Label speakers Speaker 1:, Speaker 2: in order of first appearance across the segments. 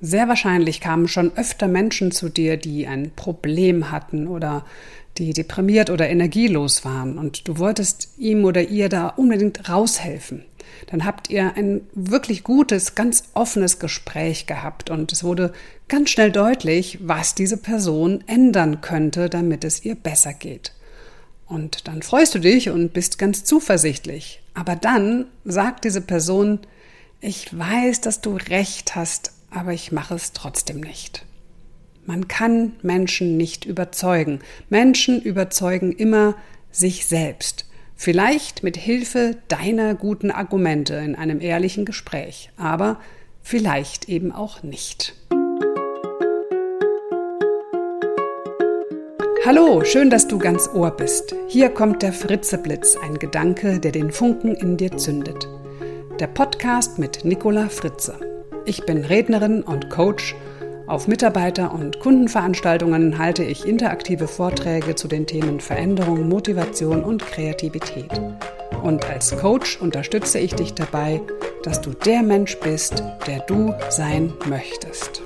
Speaker 1: Sehr wahrscheinlich kamen schon öfter Menschen zu dir, die ein Problem hatten oder die deprimiert oder energielos waren und du wolltest ihm oder ihr da unbedingt raushelfen. Dann habt ihr ein wirklich gutes, ganz offenes Gespräch gehabt und es wurde ganz schnell deutlich, was diese Person ändern könnte, damit es ihr besser geht. Und dann freust du dich und bist ganz zuversichtlich. Aber dann sagt diese Person, ich weiß, dass du recht hast, aber ich mache es trotzdem nicht. Man kann Menschen nicht überzeugen. Menschen überzeugen immer sich selbst. Vielleicht mit Hilfe deiner guten Argumente in einem ehrlichen Gespräch, aber vielleicht eben auch nicht. Hallo, schön, dass du ganz Ohr bist. Hier kommt der Fritzeblitz, ein Gedanke, der den Funken in dir zündet. Der Podcast mit Nicola Fritze. Ich bin Rednerin und Coach. Auf Mitarbeiter- und Kundenveranstaltungen halte ich interaktive Vorträge zu den Themen Veränderung, Motivation und Kreativität. Und als Coach unterstütze ich dich dabei, dass du der Mensch bist, der du sein möchtest.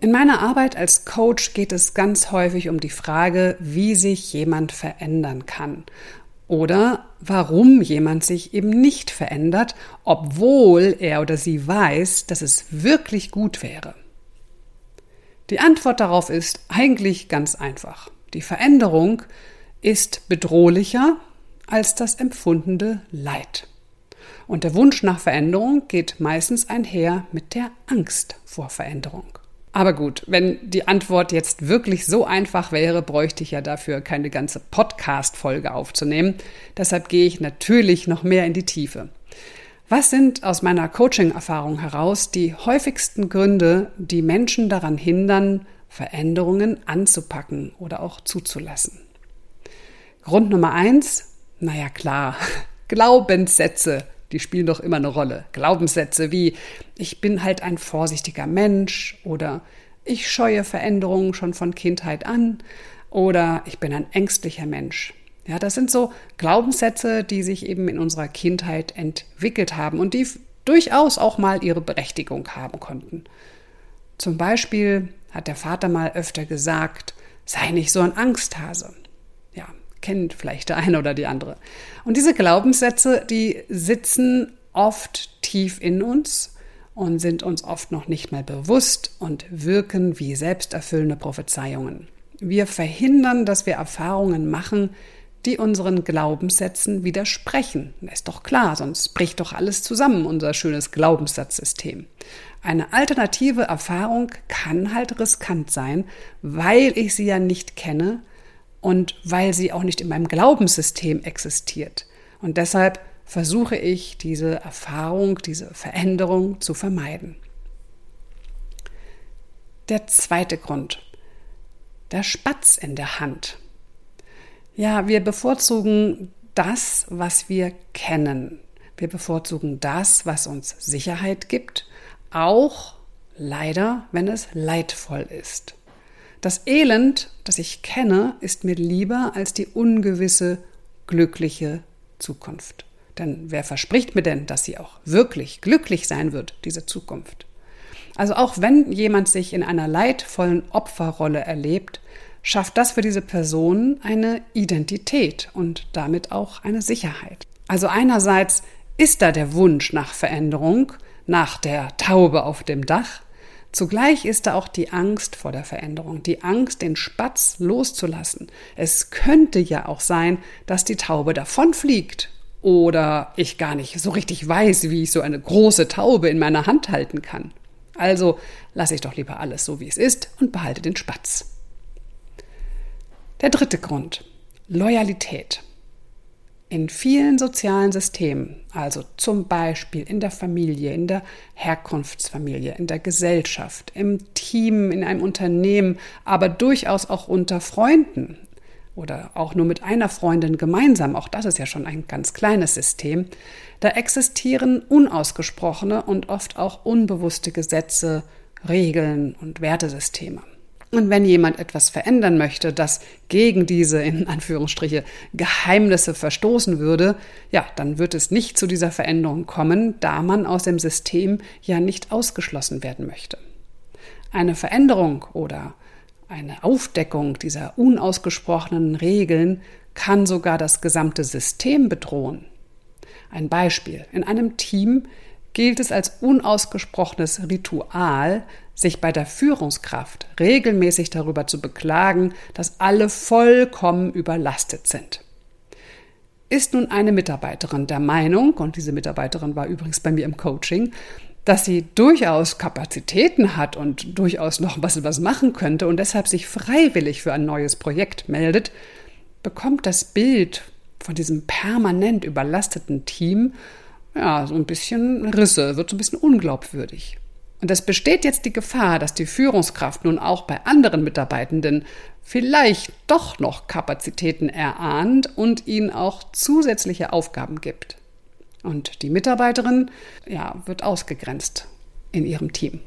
Speaker 1: In meiner Arbeit als Coach geht es ganz häufig um die Frage, wie sich jemand verändern kann oder warum jemand sich eben nicht verändert, obwohl er oder sie weiß, dass es wirklich gut wäre. Die Antwort darauf ist eigentlich ganz einfach. Die Veränderung ist bedrohlicher als das empfundene Leid. Und der Wunsch nach Veränderung geht meistens einher mit der Angst vor Veränderung. Aber gut, wenn die Antwort jetzt wirklich so einfach wäre, bräuchte ich ja dafür keine ganze Podcast-Folge aufzunehmen. Deshalb gehe ich natürlich noch mehr in die Tiefe. Was sind aus meiner Coaching-Erfahrung heraus die häufigsten Gründe, die Menschen daran hindern, Veränderungen anzupacken oder auch zuzulassen? Grund Nummer eins, naja klar, Glaubenssätze die spielen doch immer eine Rolle. Glaubenssätze wie ich bin halt ein vorsichtiger Mensch oder ich scheue Veränderungen schon von Kindheit an oder ich bin ein ängstlicher Mensch. Ja, das sind so Glaubenssätze, die sich eben in unserer Kindheit entwickelt haben und die durchaus auch mal ihre Berechtigung haben konnten. Zum Beispiel hat der Vater mal öfter gesagt, sei nicht so ein Angsthase kennt vielleicht der eine oder die andere. Und diese Glaubenssätze, die sitzen oft tief in uns und sind uns oft noch nicht mal bewusst und wirken wie selbsterfüllende Prophezeiungen. Wir verhindern, dass wir Erfahrungen machen, die unseren Glaubenssätzen widersprechen. Das ist doch klar, sonst bricht doch alles zusammen, unser schönes Glaubenssatzsystem. Eine alternative Erfahrung kann halt riskant sein, weil ich sie ja nicht kenne und weil sie auch nicht in meinem Glaubenssystem existiert. Und deshalb versuche ich, diese Erfahrung, diese Veränderung zu vermeiden. Der zweite Grund. Der Spatz in der Hand. Ja, wir bevorzugen das, was wir kennen. Wir bevorzugen das, was uns Sicherheit gibt, auch leider, wenn es leidvoll ist. Das Elend, das ich kenne, ist mir lieber als die ungewisse, glückliche Zukunft. Denn wer verspricht mir denn, dass sie auch wirklich glücklich sein wird, diese Zukunft? Also auch wenn jemand sich in einer leidvollen Opferrolle erlebt, schafft das für diese Person eine Identität und damit auch eine Sicherheit. Also einerseits ist da der Wunsch nach Veränderung, nach der Taube auf dem Dach, Zugleich ist da auch die Angst vor der Veränderung, die Angst, den Spatz loszulassen. Es könnte ja auch sein, dass die Taube davonfliegt oder ich gar nicht so richtig weiß, wie ich so eine große Taube in meiner Hand halten kann. Also lasse ich doch lieber alles so, wie es ist und behalte den Spatz. Der dritte Grund. Loyalität. In vielen sozialen Systemen, also zum Beispiel in der Familie, in der Herkunftsfamilie, in der Gesellschaft, im Team, in einem Unternehmen, aber durchaus auch unter Freunden oder auch nur mit einer Freundin gemeinsam, auch das ist ja schon ein ganz kleines System, da existieren unausgesprochene und oft auch unbewusste Gesetze, Regeln und Wertesysteme. Und wenn jemand etwas verändern möchte, das gegen diese in Anführungsstriche Geheimnisse verstoßen würde, ja, dann wird es nicht zu dieser Veränderung kommen, da man aus dem System ja nicht ausgeschlossen werden möchte. Eine Veränderung oder eine Aufdeckung dieser unausgesprochenen Regeln kann sogar das gesamte System bedrohen. Ein Beispiel. In einem Team gilt es als unausgesprochenes Ritual, sich bei der Führungskraft regelmäßig darüber zu beklagen, dass alle vollkommen überlastet sind. Ist nun eine Mitarbeiterin der Meinung, und diese Mitarbeiterin war übrigens bei mir im Coaching, dass sie durchaus Kapazitäten hat und durchaus noch was, was machen könnte und deshalb sich freiwillig für ein neues Projekt meldet, bekommt das Bild von diesem permanent überlasteten Team ja so ein bisschen Risse, wird so ein bisschen unglaubwürdig. Und es besteht jetzt die Gefahr, dass die Führungskraft nun auch bei anderen Mitarbeitenden vielleicht doch noch Kapazitäten erahnt und ihnen auch zusätzliche Aufgaben gibt. Und die Mitarbeiterin ja, wird ausgegrenzt in ihrem Team.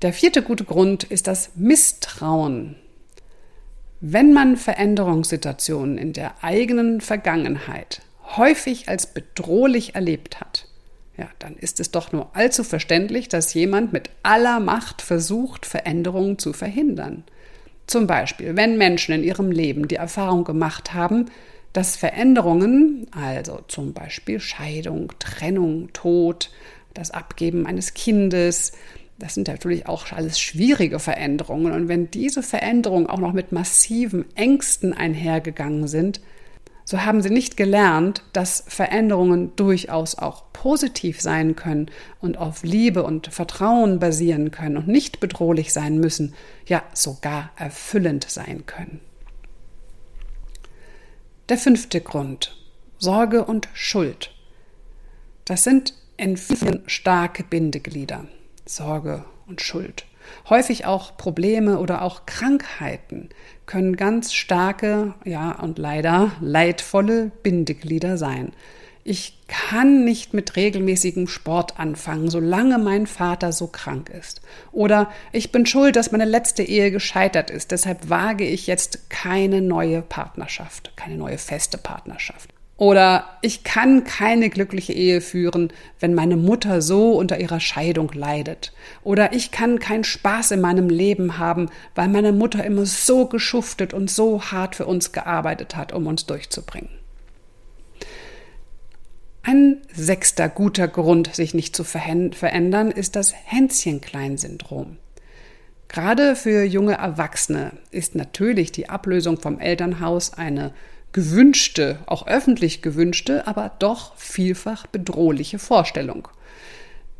Speaker 1: Der vierte gute Grund ist das Misstrauen. Wenn man Veränderungssituationen in der eigenen Vergangenheit häufig als bedrohlich erlebt hat, ja, dann ist es doch nur allzu verständlich, dass jemand mit aller Macht versucht, Veränderungen zu verhindern. Zum Beispiel, wenn Menschen in ihrem Leben die Erfahrung gemacht haben, dass Veränderungen, also zum Beispiel Scheidung, Trennung, Tod, das Abgeben eines Kindes, das sind natürlich auch alles schwierige Veränderungen. Und wenn diese Veränderungen auch noch mit massiven Ängsten einhergegangen sind, so haben sie nicht gelernt, dass Veränderungen durchaus auch positiv sein können und auf Liebe und Vertrauen basieren können und nicht bedrohlich sein müssen, ja sogar erfüllend sein können. Der fünfte Grund. Sorge und Schuld. Das sind in vielen starke Bindeglieder. Sorge und Schuld. Häufig auch Probleme oder auch Krankheiten können ganz starke, ja und leider leidvolle Bindeglieder sein. Ich kann nicht mit regelmäßigem Sport anfangen, solange mein Vater so krank ist. Oder ich bin schuld, dass meine letzte Ehe gescheitert ist, deshalb wage ich jetzt keine neue Partnerschaft, keine neue feste Partnerschaft. Oder ich kann keine glückliche Ehe führen, wenn meine Mutter so unter ihrer Scheidung leidet. Oder ich kann keinen Spaß in meinem Leben haben, weil meine Mutter immer so geschuftet und so hart für uns gearbeitet hat, um uns durchzubringen. Ein sechster guter Grund, sich nicht zu verändern, ist das Hänschenklein-Syndrom. Gerade für junge Erwachsene ist natürlich die Ablösung vom Elternhaus eine gewünschte, auch öffentlich gewünschte, aber doch vielfach bedrohliche Vorstellung.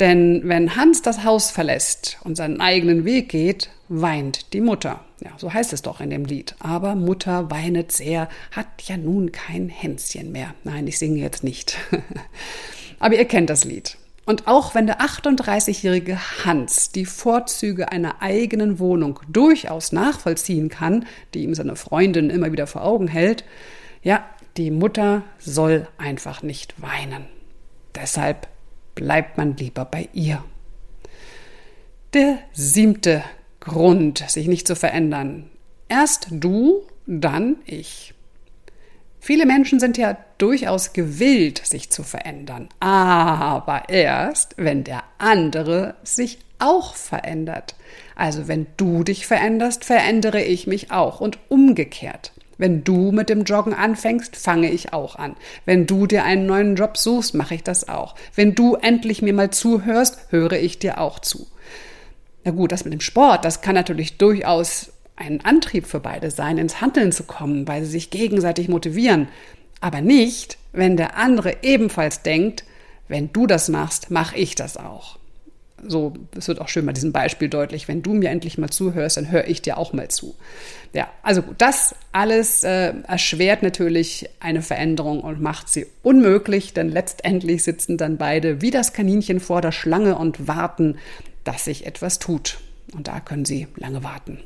Speaker 1: Denn wenn Hans das Haus verlässt und seinen eigenen Weg geht, weint die Mutter. Ja, so heißt es doch in dem Lied. Aber Mutter weinet sehr, hat ja nun kein Hänschen mehr. Nein, ich singe jetzt nicht. Aber ihr kennt das Lied. Und auch wenn der 38-jährige Hans die Vorzüge einer eigenen Wohnung durchaus nachvollziehen kann, die ihm seine Freundin immer wieder vor Augen hält, ja, die Mutter soll einfach nicht weinen. Deshalb bleibt man lieber bei ihr. Der siebte Grund, sich nicht zu verändern. Erst du, dann ich. Viele Menschen sind ja durchaus gewillt, sich zu verändern, aber erst, wenn der andere sich auch verändert. Also wenn du dich veränderst, verändere ich mich auch und umgekehrt. Wenn du mit dem Joggen anfängst, fange ich auch an. Wenn du dir einen neuen Job suchst, mache ich das auch. Wenn du endlich mir mal zuhörst, höre ich dir auch zu. Na gut, das mit dem Sport, das kann natürlich durchaus ein Antrieb für beide sein, ins Handeln zu kommen, weil sie sich gegenseitig motivieren. Aber nicht, wenn der andere ebenfalls denkt, wenn du das machst, mache ich das auch so, es wird auch schön bei diesem Beispiel deutlich, wenn du mir endlich mal zuhörst, dann höre ich dir auch mal zu. Ja, also gut, das alles äh, erschwert natürlich eine Veränderung und macht sie unmöglich, denn letztendlich sitzen dann beide wie das Kaninchen vor der Schlange und warten, dass sich etwas tut. Und da können sie lange warten.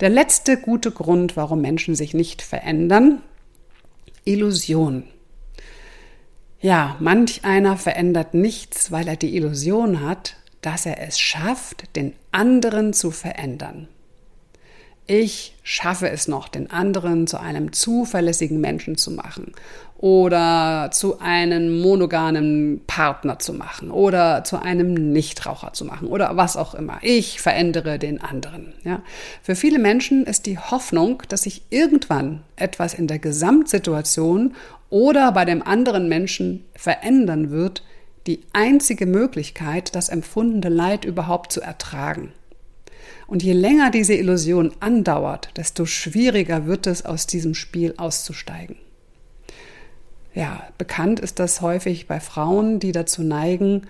Speaker 1: Der letzte gute Grund, warum Menschen sich nicht verändern, Illusion. Ja, manch einer verändert nichts, weil er die Illusion hat, dass er es schafft, den anderen zu verändern. Ich schaffe es noch, den anderen zu einem zuverlässigen Menschen zu machen oder zu einem monogamen Partner zu machen oder zu einem Nichtraucher zu machen oder was auch immer. Ich verändere den anderen. Ja. Für viele Menschen ist die Hoffnung, dass sich irgendwann etwas in der Gesamtsituation oder bei dem anderen Menschen verändern wird, die einzige Möglichkeit, das empfundene Leid überhaupt zu ertragen. Und je länger diese Illusion andauert, desto schwieriger wird es, aus diesem Spiel auszusteigen. Ja, bekannt ist das häufig bei Frauen, die dazu neigen,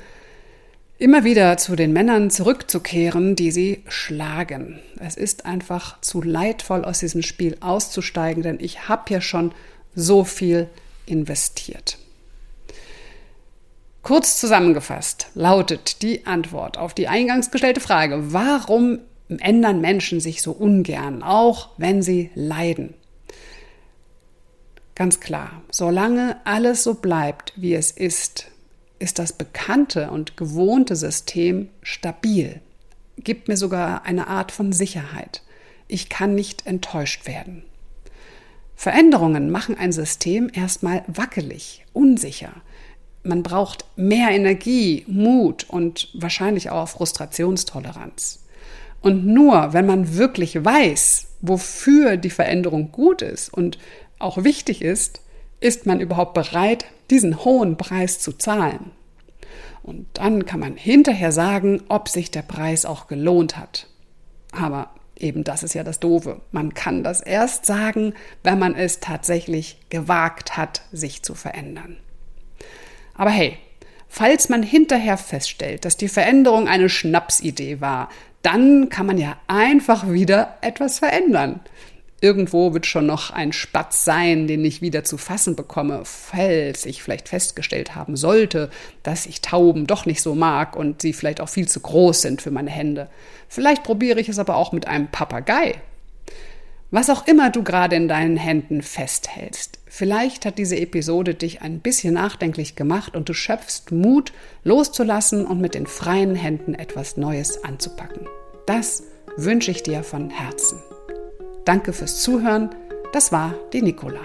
Speaker 1: immer wieder zu den Männern zurückzukehren, die sie schlagen. Es ist einfach zu leidvoll, aus diesem Spiel auszusteigen, denn ich habe ja schon so viel investiert. Kurz zusammengefasst lautet die Antwort auf die eingangs gestellte Frage, warum ändern Menschen sich so ungern, auch wenn sie leiden. Ganz klar, solange alles so bleibt, wie es ist, ist das bekannte und gewohnte System stabil, gibt mir sogar eine Art von Sicherheit. Ich kann nicht enttäuscht werden. Veränderungen machen ein System erstmal wackelig, unsicher. Man braucht mehr Energie, Mut und wahrscheinlich auch Frustrationstoleranz. Und nur wenn man wirklich weiß, wofür die Veränderung gut ist und auch wichtig ist, ist man überhaupt bereit, diesen hohen Preis zu zahlen. Und dann kann man hinterher sagen, ob sich der Preis auch gelohnt hat. Aber eben das ist ja das Doofe. Man kann das erst sagen, wenn man es tatsächlich gewagt hat, sich zu verändern. Aber hey, falls man hinterher feststellt, dass die Veränderung eine Schnapsidee war, dann kann man ja einfach wieder etwas verändern. Irgendwo wird schon noch ein Spatz sein, den ich wieder zu fassen bekomme, falls ich vielleicht festgestellt haben sollte, dass ich Tauben doch nicht so mag und sie vielleicht auch viel zu groß sind für meine Hände. Vielleicht probiere ich es aber auch mit einem Papagei. Was auch immer du gerade in deinen Händen festhältst, vielleicht hat diese Episode dich ein bisschen nachdenklich gemacht und du schöpfst Mut, loszulassen und mit den freien Händen etwas Neues anzupacken. Das wünsche ich dir von Herzen. Danke fürs Zuhören. Das war die Nicola.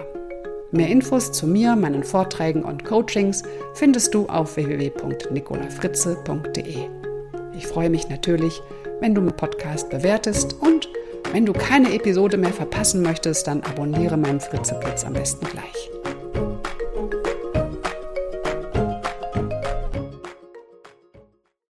Speaker 1: Mehr Infos zu mir, meinen Vorträgen und Coachings findest du auf www.nicolafritze.de. Ich freue mich natürlich, wenn du meinen Podcast bewertest und wenn du keine Episode mehr verpassen möchtest, dann abonniere meinen Fritzeplatz am besten gleich.